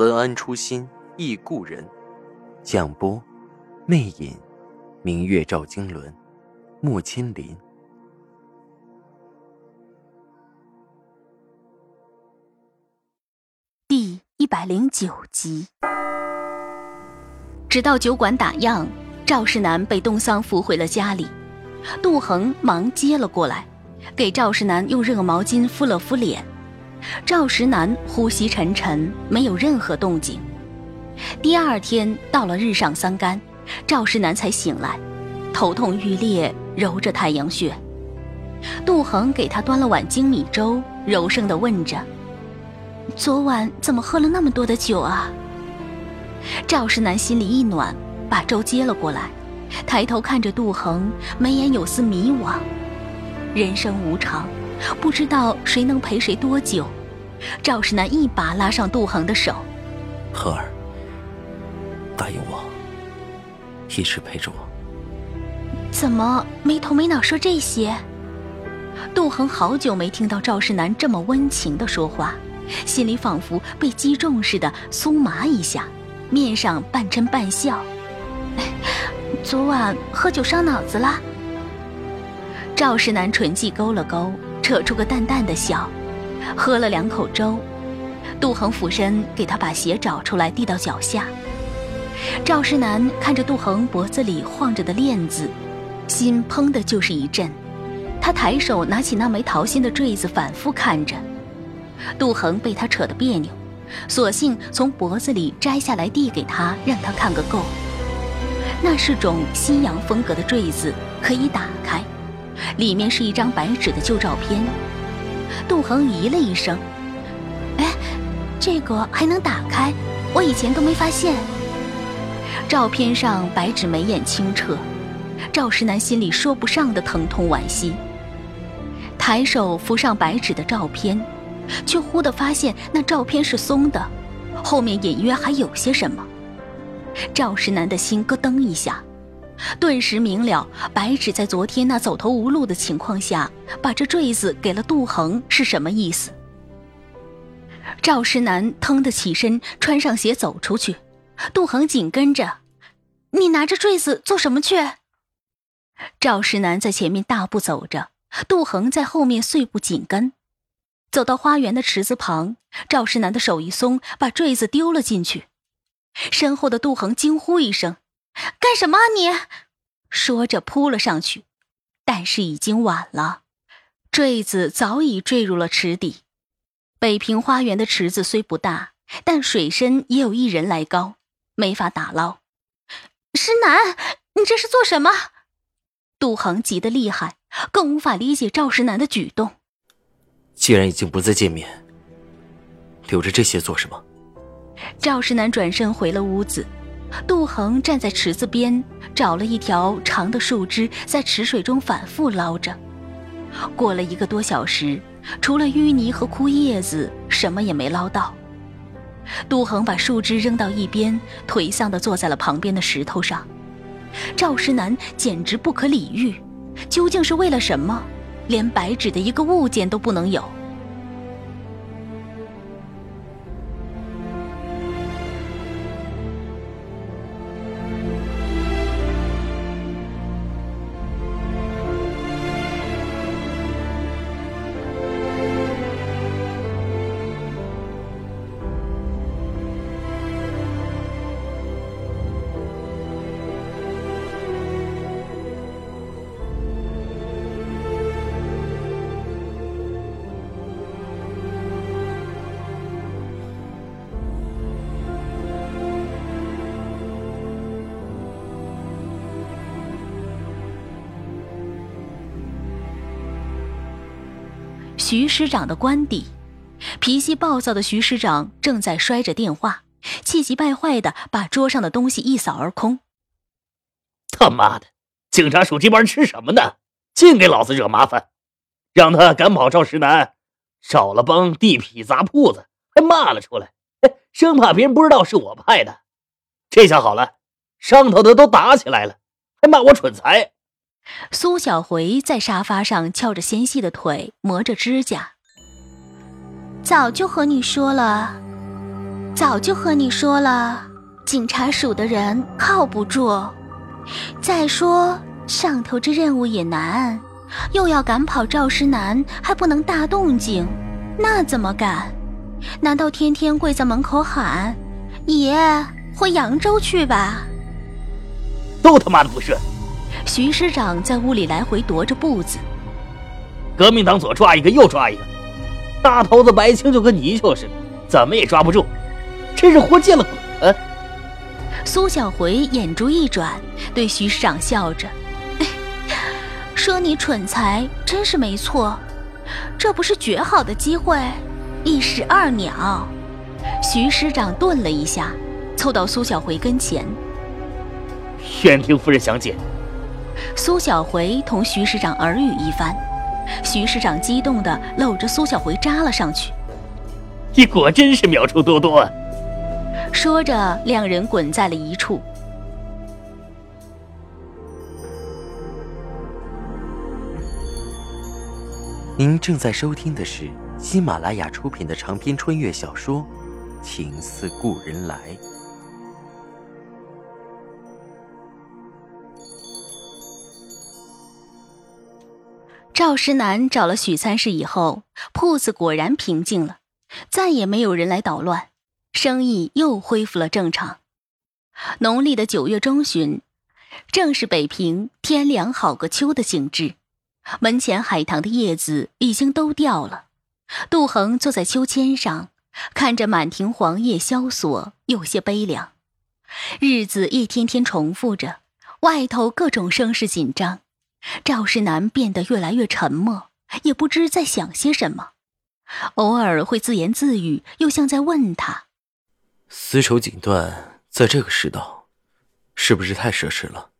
文安初心忆故人，蒋波，魅影，明月照经纶，木千林。第一百零九集。直到酒馆打烊，赵世南被东桑扶回了家里，杜恒忙接了过来，给赵世南用热毛巾敷了敷脸。赵石南呼吸沉沉，没有任何动静。第二天到了日上三竿，赵石南才醒来，头痛欲裂，揉着太阳穴。杜恒给他端了碗精米粥，柔声地问着：“昨晚怎么喝了那么多的酒啊？”赵石南心里一暖，把粥接了过来，抬头看着杜恒，眉眼有丝迷惘。人生无常。不知道谁能陪谁多久，赵世南一把拉上杜恒的手：“恒儿，答应我，一直陪着我。”怎么没头没脑说这些？杜恒好久没听到赵世南这么温情的说话，心里仿佛被击中似的酥麻一下，面上半嗔半笑：“ 昨晚喝酒伤脑子了。”赵世南唇际勾了勾。扯出个淡淡的笑，喝了两口粥，杜恒俯身给他把鞋找出来递到脚下。赵世南看着杜恒脖子里晃着的链子，心砰的就是一震。他抬手拿起那枚桃心的坠子，反复看着。杜恒被他扯得别扭，索性从脖子里摘下来递给他，让他看个够。那是种西洋风格的坠子，可以打开。里面是一张白纸的旧照片，杜恒咦了一声：“哎，这个还能打开？我以前都没发现。”照片上白纸眉眼清澈，赵石南心里说不上的疼痛惋惜。抬手扶上白纸的照片，却忽地发现那照片是松的，后面隐约还有些什么。赵石南的心咯噔一下。顿时明了，白芷在昨天那走投无路的情况下，把这坠子给了杜恒是什么意思？赵石南腾的起身，穿上鞋走出去，杜恒紧跟着。你拿着坠子做什么去？赵石南在前面大步走着，杜恒在后面碎步紧跟。走到花园的池子旁，赵石南的手一松，把坠子丢了进去。身后的杜恒惊呼一声。干什么啊你？说着扑了上去，但是已经晚了，坠子早已坠入了池底。北平花园的池子虽不大，但水深也有一人来高，没法打捞。石楠，你这是做什么？杜恒急得厉害，更无法理解赵石楠的举动。既然已经不再见面，留着这些做什么？赵石楠转身回了屋子。杜恒站在池子边，找了一条长的树枝，在池水中反复捞着。过了一个多小时，除了淤泥和枯叶子，什么也没捞到。杜恒把树枝扔到一边，颓丧地坐在了旁边的石头上。赵石南简直不可理喻，究竟是为了什么？连白纸的一个物件都不能有。徐师长的官邸，脾气暴躁的徐师长正在摔着电话，气急败坏的把桌上的东西一扫而空。他妈的，警察署这帮人吃什么呢？净给老子惹麻烦！让他赶跑赵石南，少了帮地痞砸铺子，还骂了出来，生怕别人不知道是我派的。这下好了，上头的都打起来了，还骂我蠢材。苏小回在沙发上翘着纤细的腿，磨着指甲。早就和你说了，早就和你说了，警察署的人靠不住。再说上头这任务也难，又要赶跑赵石南，还不能大动静，那怎么敢？难道天天跪在门口喊“爷，回扬州去吧”？都他妈的不是！徐师长在屋里来回踱着步子。革命党左抓一个，右抓一个。大头子白青就跟泥鳅似的，怎么也抓不住，真是活见了鬼！苏小回眼珠一转，对徐师长笑着：“ 说你蠢材，真是没错。这不是绝好的机会，一石二鸟。”徐师长顿了一下，凑到苏小回跟前：“愿听夫人详解。”苏小回同徐师长耳语一番。徐师长激动的搂着苏小回扎了上去。你果真是妙处多多。说着，两人滚在了一处。您正在收听的是喜马拉雅出品的长篇穿越小说《情似故人来》。赵石南找了许参事以后，铺子果然平静了，再也没有人来捣乱，生意又恢复了正常。农历的九月中旬，正是北平天凉好个秋的景致，门前海棠的叶子已经都掉了。杜恒坐在秋千上，看着满庭黄叶萧索，有些悲凉。日子一天天重复着，外头各种声势紧张。赵世南变得越来越沉默，也不知在想些什么，偶尔会自言自语，又像在问他：“丝绸锦缎在这个世道，是不是太奢侈了？”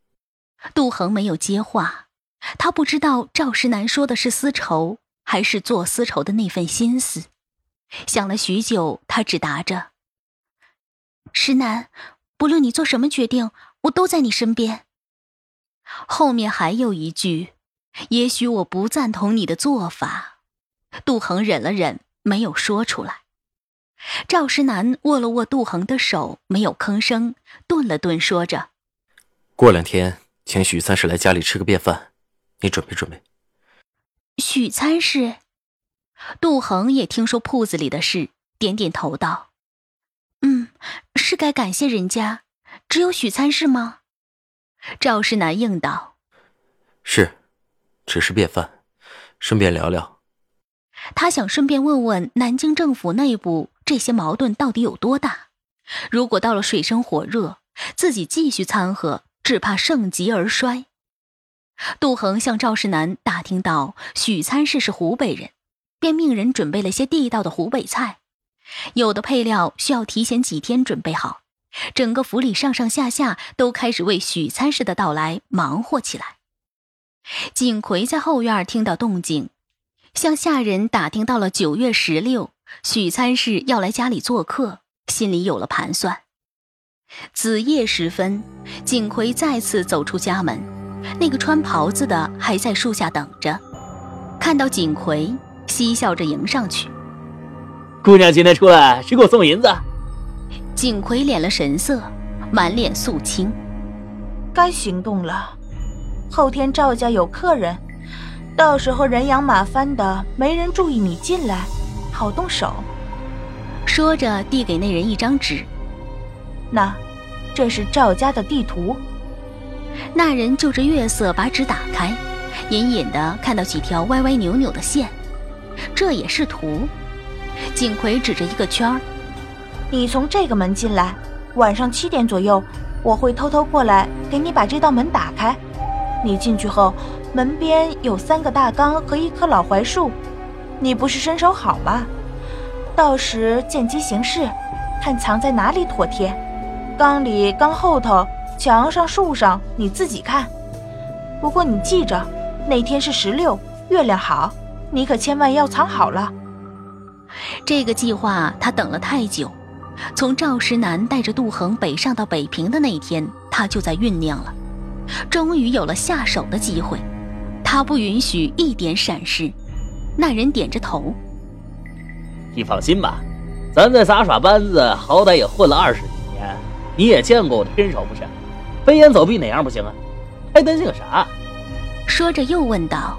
杜恒没有接话，他不知道赵石南说的是丝绸，还是做丝绸的那份心思。想了许久，他只答着：“石南，不论你做什么决定，我都在你身边。”后面还有一句：“也许我不赞同你的做法。”杜恒忍了忍，没有说出来。赵石南握了握杜恒的手，没有吭声，顿了顿，说着：“过两天请许参事来家里吃个便饭，你准备准备。”许参事，杜恒也听说铺子里的事，点点头道：“嗯，是该感谢人家。只有许参事吗？”赵世南应道：“是，只是便饭，顺便聊聊。”他想顺便问问南京政府内部这些矛盾到底有多大。如果到了水深火热，自己继续掺和，只怕盛极而衰。杜恒向赵世南打听到许参事是湖北人，便命人准备了些地道的湖北菜，有的配料需要提前几天准备好。整个府里上上下下都开始为许参事的到来忙活起来。景奎在后院听到动静，向下人打听到了九月十六许参事要来家里做客，心里有了盘算。子夜时分，景奎再次走出家门，那个穿袍子的还在树下等着，看到景奎，嬉笑着迎上去：“姑娘今天出来是给我送银子？”景奎敛了神色，满脸肃清。该行动了。后天赵家有客人，到时候人仰马翻的，没人注意你进来，好动手。说着，递给那人一张纸。那，这是赵家的地图。那人就着月色把纸打开，隐隐的看到几条歪歪扭扭的线。这也是图。锦葵指着一个圈儿。你从这个门进来，晚上七点左右，我会偷偷过来给你把这道门打开。你进去后，门边有三个大缸和一棵老槐树。你不是身手好吗？到时见机行事，看藏在哪里妥帖。缸里、缸后头、墙上、树上，你自己看。不过你记着，那天是十六，月亮好，你可千万要藏好了。这个计划他等了太久，从赵石南带着杜恒北上到北平的那一天，他就在酝酿了。终于有了下手的机会，他不允许一点闪失。那人点着头：“你放心吧，咱在杂耍班子好歹也混了二十几年，你也见过我的身手不是？飞檐走壁哪样不行啊？还担心个啥？”说着又问道：“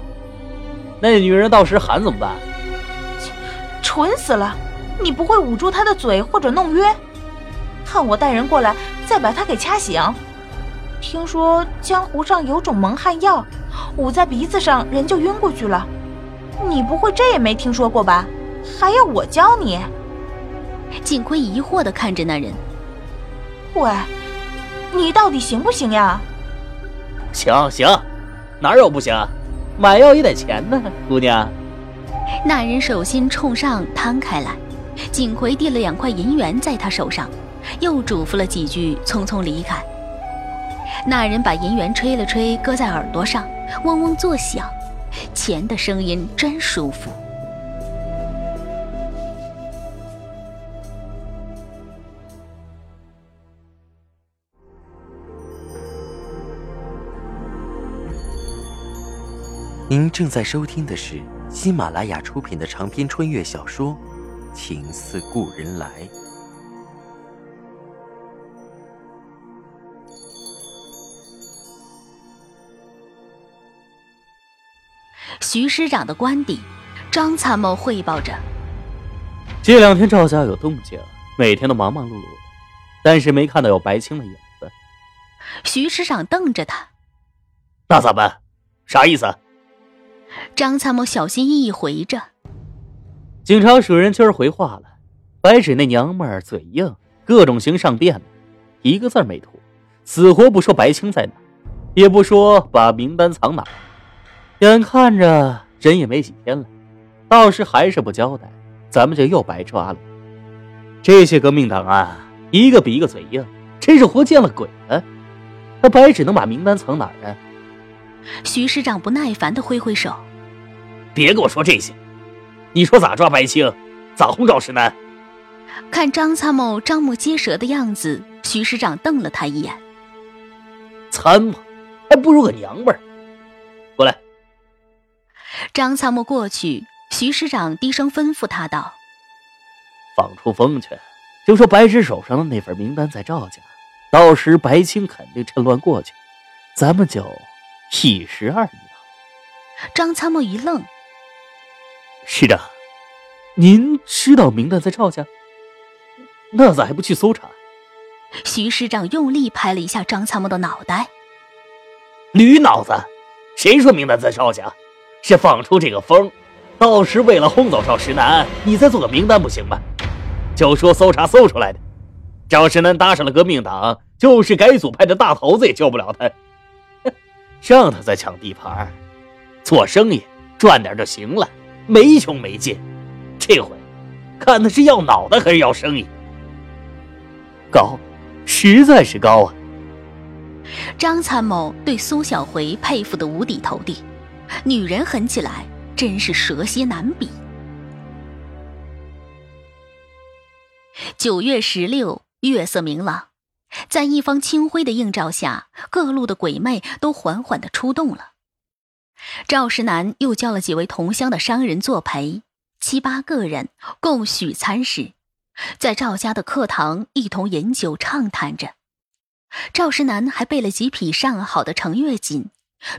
那女人到时喊怎么办？”蠢死了！你不会捂住他的嘴或者弄晕？看我带人过来，再把他给掐醒。听说江湖上有种蒙汗药，捂在鼻子上，人就晕过去了。你不会这也没听说过吧？还要我教你？锦葵疑惑地看着那人。喂，你到底行不行呀？行行，哪有不行？买药也得钱呢，姑娘。那人手心冲上摊开来，锦葵递了两块银元在他手上，又嘱咐了几句，匆匆离开。那人把银元吹了吹，搁在耳朵上，嗡嗡作响，钱的声音真舒服。您正在收听的是喜马拉雅出品的长篇穿越小说《情似故人来》。徐师长的官邸，张参谋汇报着：这两天赵家有动静，每天都忙忙碌碌的，但是没看到有白青的影子。徐师长瞪着他：“那咋办？啥意思？”张参谋小心翼翼回着：“警察署人今儿回话了，白纸那娘们儿嘴硬，各种形上变了，一个字没吐，死活不说白青在哪，也不说把名单藏哪。眼看着人也没几天了，到时还是不交代，咱们就又白抓了。这些革命党啊，一个比一个嘴硬，真是活见了鬼了。那白纸能把名单藏哪儿啊？”徐师长不耐烦的挥挥手：“别跟我说这些，你说咋抓白青，咋轰赵石楠？”看张参谋张目结舌的样子，徐师长瞪了他一眼：“参谋还不如个娘们儿。”过来。张参谋过去，徐师长低声吩咐他道：“放出风去，就说白纸手上的那份名单在赵家，到时白青肯定趁乱过去，咱们就……”一石二鸟。张参谋一愣：“师长，您知道名单在赵家，那咋还不去搜查？”徐师长用力拍了一下张参谋的脑袋：“驴脑子！谁说名单在赵家？是放出这个风，到时为了轰走赵石南，你再做个名单不行吗？就说搜查搜出来的，赵石南搭上了革命党，就是改组派的大头子也救不了他。”让他再抢地盘，做生意赚点就行了，没穷没尽。这回看他是要脑袋还是要生意？高，实在是高啊！张参谋对苏小回佩服的五体投地，女人狠起来真是蛇蝎难比。九月十六，月色明朗。在一方清辉的映照下，各路的鬼魅都缓缓的出动了。赵石南又叫了几位同乡的商人作陪，七八个人共许餐时，在赵家的客堂一同饮酒畅谈着。赵石南还备了几匹上好的程月锦，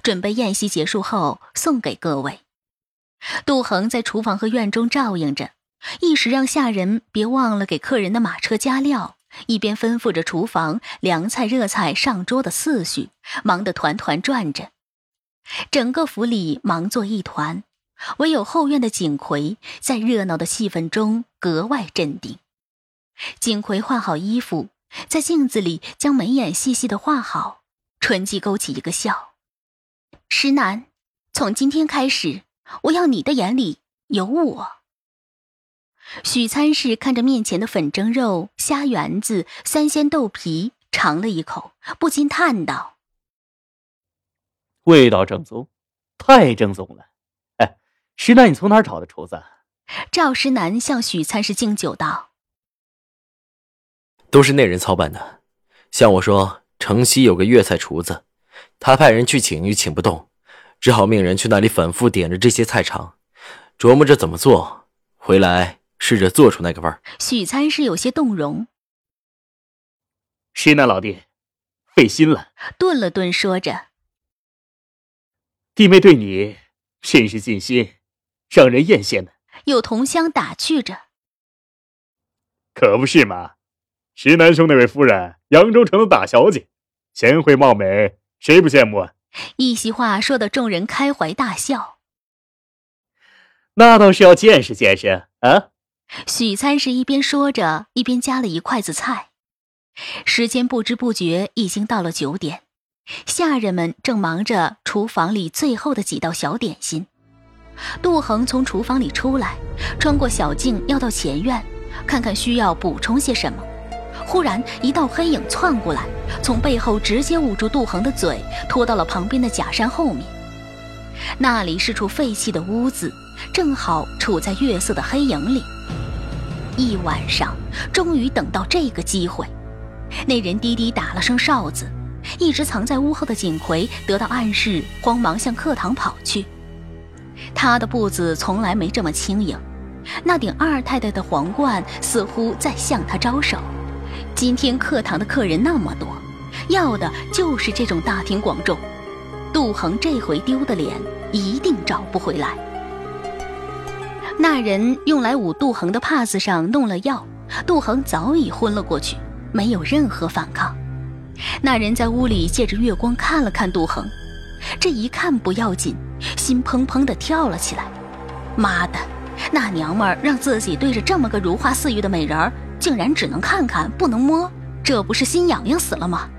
准备宴席结束后送给各位。杜恒在厨房和院中照应着，一时让下人别忘了给客人的马车加料。一边吩咐着厨房凉菜热菜上桌的次序，忙得团团转着，整个府里忙作一团，唯有后院的景葵在热闹的气氛中格外镇定。景葵换好衣服，在镜子里将眉眼细细的画好，唇际勾起一个笑。石南，从今天开始，我要你的眼里有我。许参事看着面前的粉蒸肉、虾圆子、三鲜豆皮，尝了一口，不禁叹道：“味道正宗，太正宗了。哎，石南，你从哪儿找的厨子？”赵石南向许参事敬酒道：“都是那人操办的。像我说，城西有个粤菜厨子，他派人去请，又请不动，只好命人去那里反复点着这些菜尝，琢磨着怎么做，回来。”试着做出那个味儿。许参事有些动容。石南老弟，费心了。顿了顿，说着：“弟妹对你甚是尽心，让人艳羡呢。”有同乡打趣着：“可不是嘛！石南兄那位夫人，扬州城的大小姐，贤惠貌美，谁不羡慕啊？”一席话说的众人开怀大笑。那倒是要见识见识啊！许参事一边说着，一边夹了一筷子菜。时间不知不觉已经到了九点，下人们正忙着厨房里最后的几道小点心。杜恒从厨房里出来，穿过小径要到前院，看看需要补充些什么。忽然，一道黑影窜过来，从背后直接捂住杜恒的嘴，拖到了旁边的假山后面。那里是处废弃的屋子，正好处在月色的黑影里。一晚上，终于等到这个机会。那人低低打了声哨子，一直藏在屋后的锦葵得到暗示，慌忙向课堂跑去。他的步子从来没这么轻盈，那顶二太太的皇冠似乎在向他招手。今天课堂的客人那么多，要的就是这种大庭广众。杜恒这回丢的脸一定找不回来。那人用来捂杜恒的帕子上弄了药，杜恒早已昏了过去，没有任何反抗。那人在屋里借着月光看了看杜恒，这一看不要紧，心砰砰地跳了起来。妈的，那娘们儿让自己对着这么个如花似玉的美人儿，竟然只能看看不能摸，这不是心痒痒死了吗？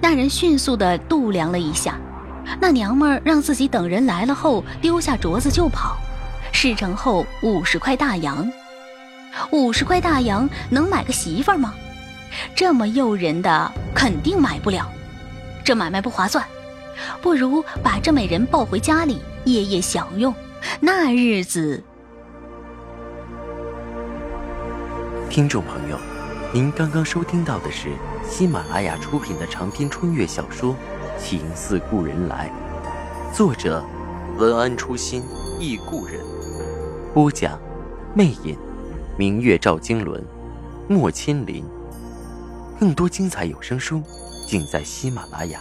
那人迅速地度量了一下，那娘们儿让自己等人来了后丢下镯子就跑。事成后五十块大洋，五十块大洋能买个媳妇儿吗？这么诱人的肯定买不了，这买卖不划算，不如把这美人抱回家里，夜夜享用，那日子。听众朋友，您刚刚收听到的是喜马拉雅出品的长篇穿越小说《情似故人来》，作者文安初心忆故人。播讲，魅影，明月照经纶，莫千林。更多精彩有声书，尽在喜马拉雅。